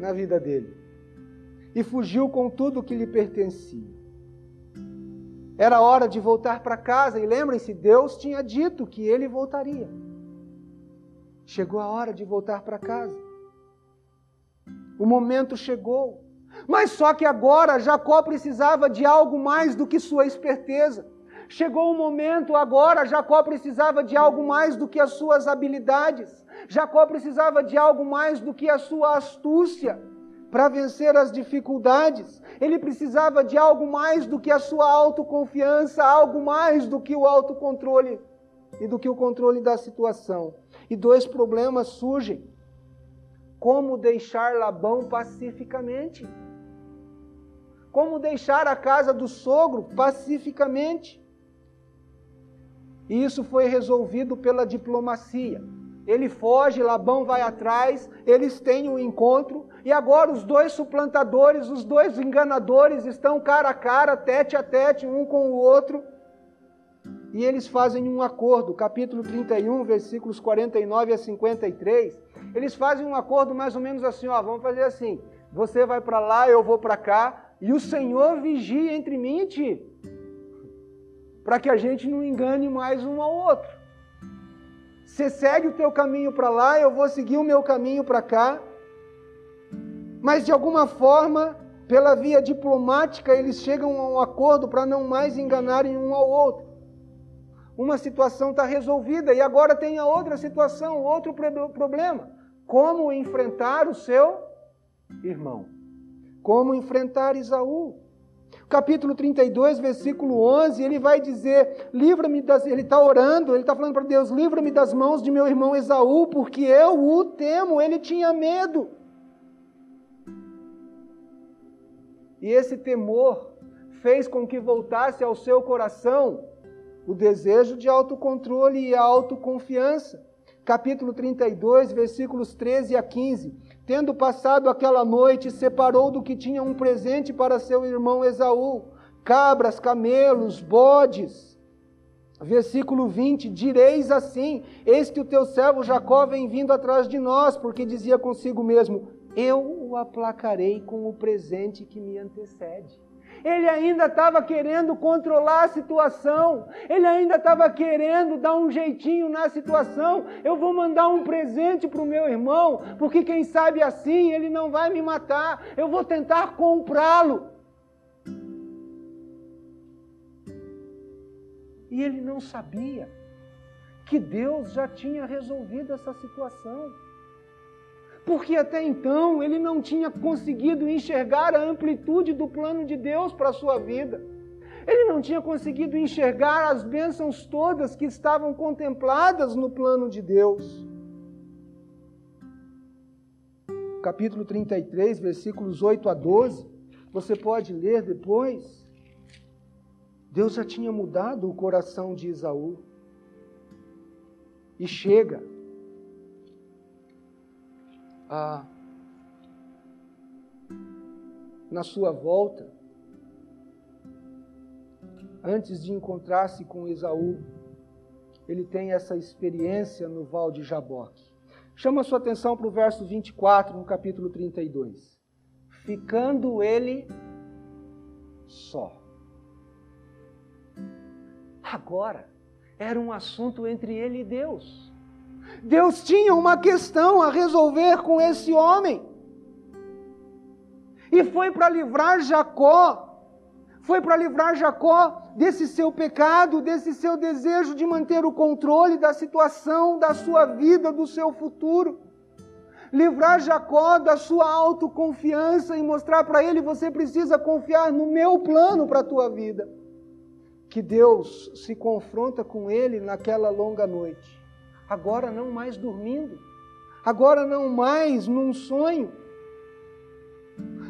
na vida dele. E fugiu com tudo que lhe pertencia. Era hora de voltar para casa, e lembrem-se, Deus tinha dito que ele voltaria. Chegou a hora de voltar para casa. O momento chegou. Mas só que agora Jacó precisava de algo mais do que sua esperteza. Chegou o momento agora, Jacó precisava de algo mais do que as suas habilidades. Jacó precisava de algo mais do que a sua astúcia para vencer as dificuldades. Ele precisava de algo mais do que a sua autoconfiança, algo mais do que o autocontrole e do que o controle da situação. E dois problemas surgem. Como deixar Labão pacificamente? Como deixar a casa do sogro pacificamente? E isso foi resolvido pela diplomacia. Ele foge, Labão vai atrás, eles têm um encontro, e agora os dois suplantadores, os dois enganadores estão cara a cara, tete a tete, um com o outro, e eles fazem um acordo, capítulo 31, versículos 49 a 53. Eles fazem um acordo mais ou menos assim: ó, vamos fazer assim, você vai para lá, eu vou para cá, e o Senhor vigia entre mim e ti para que a gente não engane mais um ao outro. Você segue o teu caminho para lá, eu vou seguir o meu caminho para cá. Mas de alguma forma, pela via diplomática, eles chegam a um acordo para não mais enganarem um ao outro. Uma situação está resolvida e agora tem a outra situação, outro problema. Como enfrentar o seu irmão? Como enfrentar Isaú? capítulo 32, versículo 11, ele vai dizer: livra-me das. Ele está orando, ele está falando para Deus: livra-me das mãos de meu irmão Esaú, porque eu o temo. Ele tinha medo. E esse temor fez com que voltasse ao seu coração o desejo de autocontrole e autoconfiança. Capítulo 32, versículos 13 a 15. Tendo passado aquela noite, separou do que tinha um presente para seu irmão Esaú: cabras, camelos, bodes. Versículo 20: Direis assim: Eis que o teu servo Jacó vem vindo atrás de nós, porque dizia consigo mesmo: Eu o aplacarei com o presente que me antecede. Ele ainda estava querendo controlar a situação, ele ainda estava querendo dar um jeitinho na situação. Eu vou mandar um presente para o meu irmão, porque quem sabe assim ele não vai me matar. Eu vou tentar comprá-lo. E ele não sabia que Deus já tinha resolvido essa situação porque até então ele não tinha conseguido enxergar a amplitude do plano de Deus para a sua vida. Ele não tinha conseguido enxergar as bênçãos todas que estavam contempladas no plano de Deus. Capítulo 33, versículos 8 a 12, você pode ler depois. Deus já tinha mudado o coração de Isaú. E chega na sua volta, antes de encontrar-se com Esaú, ele tem essa experiência no Val de Jaboque. Chama sua atenção para o verso 24, no capítulo 32. Ficando ele só. Agora, era um assunto entre ele e Deus. Deus tinha uma questão a resolver com esse homem. E foi para livrar Jacó, foi para livrar Jacó desse seu pecado, desse seu desejo de manter o controle da situação, da sua vida, do seu futuro. Livrar Jacó da sua autoconfiança e mostrar para ele: você precisa confiar no meu plano para a tua vida. Que Deus se confronta com ele naquela longa noite agora não mais dormindo, agora não mais num sonho.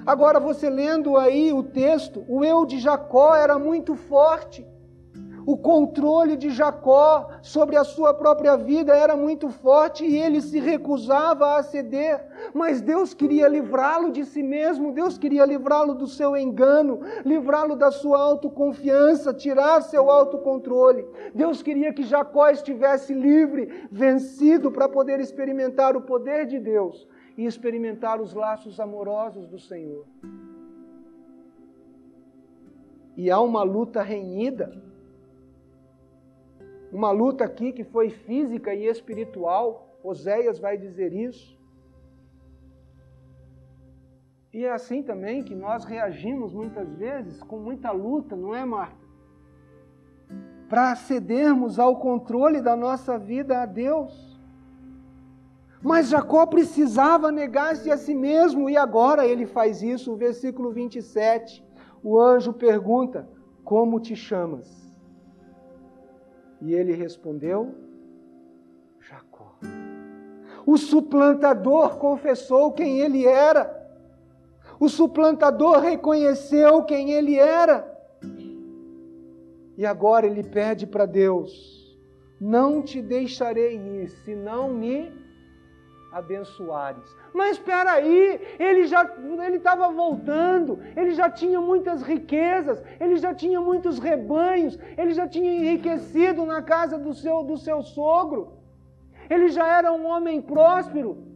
Agora você lendo aí o texto, o eu de Jacó era muito forte. O controle de Jacó sobre a sua própria vida era muito forte e ele se recusava a ceder, mas Deus queria livrá-lo de si mesmo, Deus queria livrá-lo do seu engano, livrá-lo da sua autoconfiança, tirar seu autocontrole. Deus queria que Jacó estivesse livre, vencido, para poder experimentar o poder de Deus e experimentar os laços amorosos do Senhor. E há uma luta renhida uma luta aqui que foi física e espiritual, Oséias vai dizer isso. E é assim também que nós reagimos muitas vezes com muita luta, não é, Marta? Para cedermos ao controle da nossa vida a Deus. Mas Jacó precisava negar-se a si mesmo e agora ele faz isso. O versículo 27, o anjo pergunta: Como te chamas? E ele respondeu: Jacó. O suplantador confessou quem ele era. O suplantador reconheceu quem ele era. E agora ele pede para Deus: Não te deixarei ir, se não me abençoares. Mas espera aí, ele já ele estava voltando, ele já tinha muitas riquezas, ele já tinha muitos rebanhos, ele já tinha enriquecido na casa do seu do seu sogro. Ele já era um homem próspero.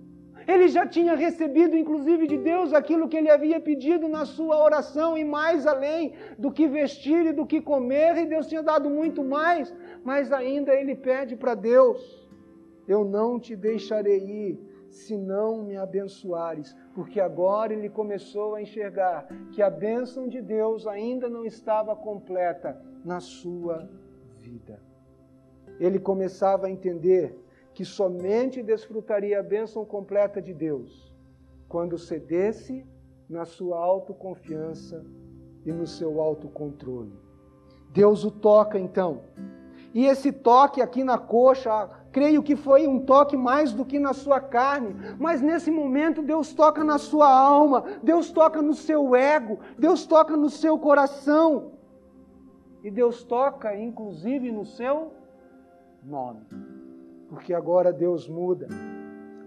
Ele já tinha recebido, inclusive, de Deus aquilo que ele havia pedido na sua oração, e mais além do que vestir e do que comer, e Deus tinha dado muito mais, mas ainda ele pede para Deus: Eu não te deixarei ir, se não me abençoares, porque agora ele começou a enxergar que a bênção de Deus ainda não estava completa na sua vida. Ele começava a entender que somente desfrutaria a bênção completa de Deus quando cedesse na sua autoconfiança e no seu autocontrole. Deus o toca então. E esse toque aqui na coxa, creio que foi um toque mais do que na sua carne, mas nesse momento Deus toca na sua alma, Deus toca no seu ego, Deus toca no seu coração. E Deus toca inclusive no seu nome porque agora Deus muda.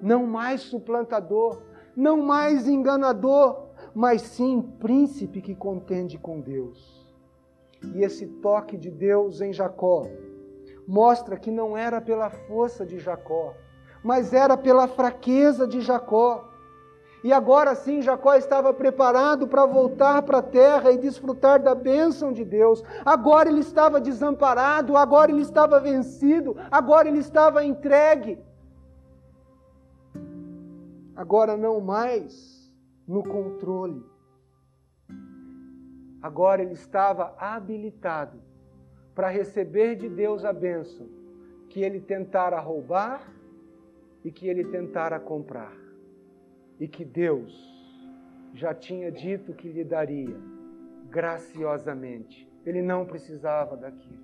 Não mais suplantador, não mais enganador, mas sim príncipe que contende com Deus. E esse toque de Deus em Jacó mostra que não era pela força de Jacó, mas era pela fraqueza de Jacó. E agora sim, Jacó estava preparado para voltar para a terra e desfrutar da bênção de Deus. Agora ele estava desamparado, agora ele estava vencido, agora ele estava entregue. Agora não mais no controle. Agora ele estava habilitado para receber de Deus a bênção que ele tentara roubar e que ele tentara comprar e que Deus já tinha dito que lhe daria graciosamente. Ele não precisava daquilo.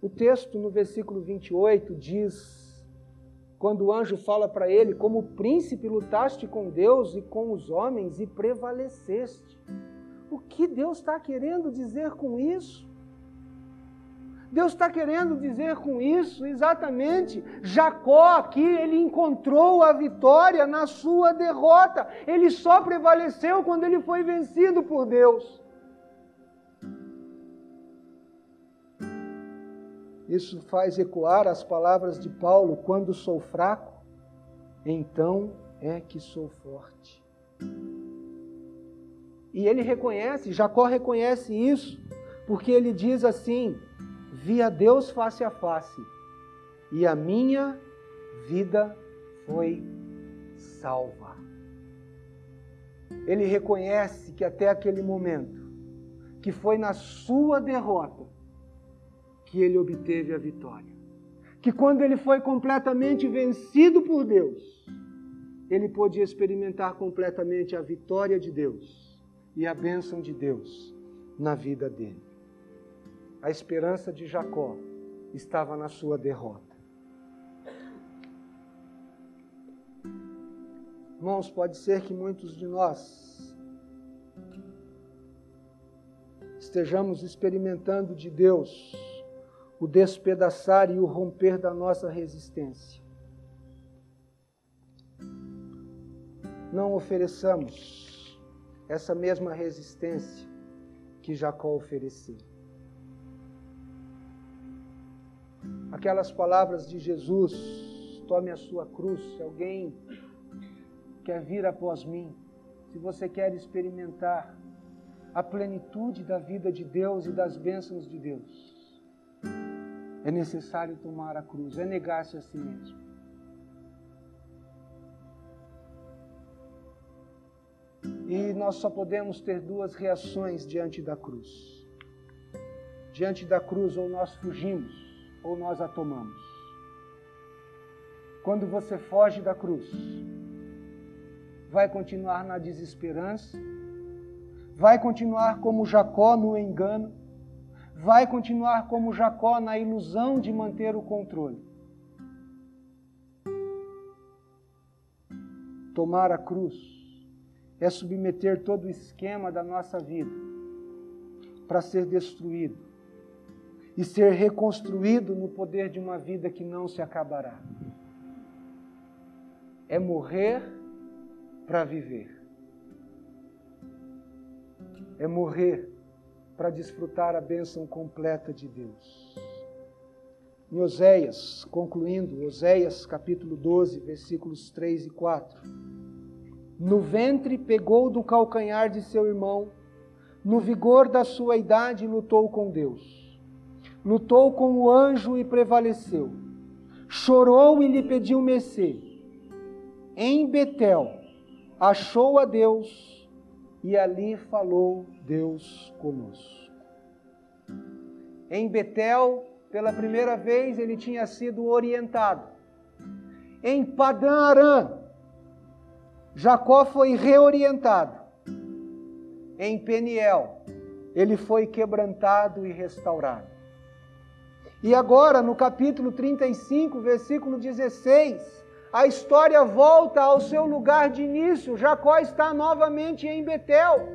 O texto no versículo 28 diz: quando o anjo fala para ele, como príncipe lutaste com Deus e com os homens e prevaleceste. O que Deus está querendo dizer com isso? Deus está querendo dizer com isso exatamente. Jacó aqui, ele encontrou a vitória na sua derrota. Ele só prevaleceu quando ele foi vencido por Deus. Isso faz ecoar as palavras de Paulo: quando sou fraco, então é que sou forte. E ele reconhece, Jacó reconhece isso, porque ele diz assim: vi a Deus face a face e a minha vida foi salva. Ele reconhece que até aquele momento, que foi na sua derrota, que ele obteve a vitória. Que quando ele foi completamente vencido por Deus, ele pôde experimentar completamente a vitória de Deus e a bênção de Deus na vida dele. A esperança de Jacó estava na sua derrota. Irmãos, pode ser que muitos de nós estejamos experimentando de Deus o despedaçar e o romper da nossa resistência. Não ofereçamos essa mesma resistência que Jacó ofereceu. aquelas palavras de Jesus: tome a sua cruz. Se alguém quer vir após mim, se você quer experimentar a plenitude da vida de Deus e das bênçãos de Deus, É necessário tomar a cruz, é negar-se a si mesmo. E nós só podemos ter duas reações diante da cruz. Diante da cruz, ou nós fugimos, ou nós a tomamos. Quando você foge da cruz, vai continuar na desesperança, vai continuar como Jacó no engano, vai continuar como Jacó na ilusão de manter o controle. Tomar a cruz é submeter todo o esquema da nossa vida para ser destruído e ser reconstruído no poder de uma vida que não se acabará. É morrer para viver. É morrer para desfrutar a bênção completa de Deus. Em Oséias, concluindo, Oséias capítulo 12, versículos 3 e 4. No ventre pegou do calcanhar de seu irmão, no vigor da sua idade lutou com Deus. Lutou com o anjo e prevaleceu. Chorou e lhe pediu mercê. Em Betel, achou a Deus e ali falou Deus conosco. Em Betel, pela primeira vez, ele tinha sido orientado. Em Padã Aram, Jacó foi reorientado. Em Peniel, ele foi quebrantado e restaurado. E agora, no capítulo 35, versículo 16, a história volta ao seu lugar de início. Jacó está novamente em Betel.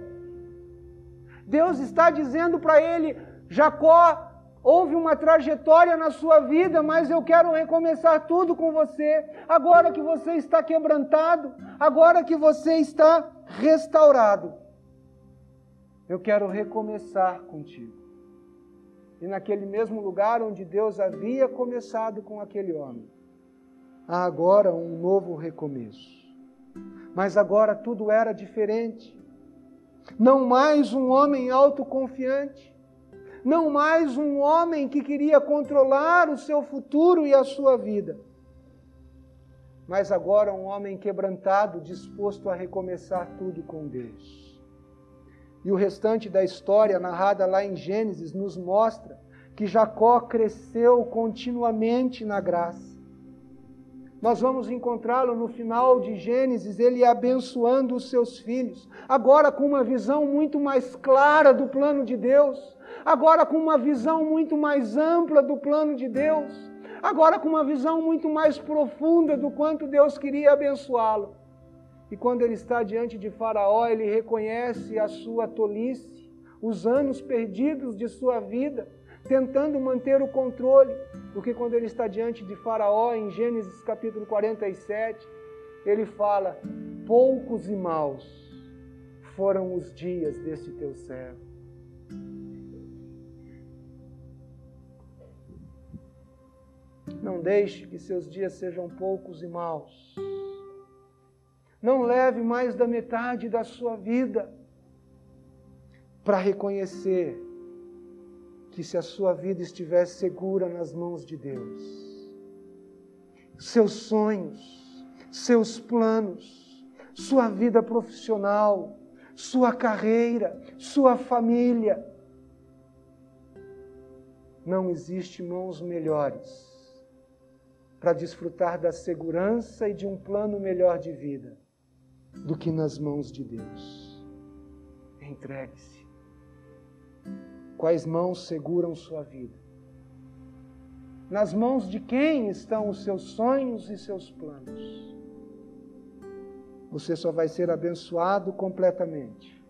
Deus está dizendo para ele: Jacó, houve uma trajetória na sua vida, mas eu quero recomeçar tudo com você. Agora que você está quebrantado, agora que você está restaurado, eu quero recomeçar contigo. E naquele mesmo lugar onde Deus havia começado com aquele homem, há agora um novo recomeço. Mas agora tudo era diferente. Não mais um homem autoconfiante, não mais um homem que queria controlar o seu futuro e a sua vida, mas agora um homem quebrantado, disposto a recomeçar tudo com Deus. E o restante da história, narrada lá em Gênesis, nos mostra que Jacó cresceu continuamente na graça nós vamos encontrá-lo no final de Gênesis, ele abençoando os seus filhos, agora com uma visão muito mais clara do plano de Deus, agora com uma visão muito mais ampla do plano de Deus, agora com uma visão muito mais profunda do quanto Deus queria abençoá-lo. E quando ele está diante de Faraó, ele reconhece a sua tolice, os anos perdidos de sua vida tentando manter o controle, porque quando ele está diante de Faraó, em Gênesis capítulo 47, ele fala: Poucos e maus foram os dias deste teu servo. Não deixe que seus dias sejam poucos e maus. Não leve mais da metade da sua vida para reconhecer que se a sua vida estivesse segura nas mãos de Deus, seus sonhos, seus planos, sua vida profissional, sua carreira, sua família, não existe mãos melhores para desfrutar da segurança e de um plano melhor de vida do que nas mãos de Deus. Entregue-se. Quais mãos seguram sua vida? Nas mãos de quem estão os seus sonhos e seus planos? Você só vai ser abençoado completamente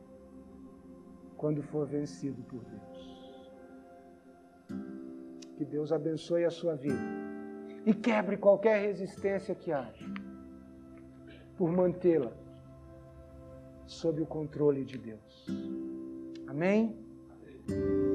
quando for vencido por Deus. Que Deus abençoe a sua vida e quebre qualquer resistência que haja por mantê-la sob o controle de Deus. Amém? Amém.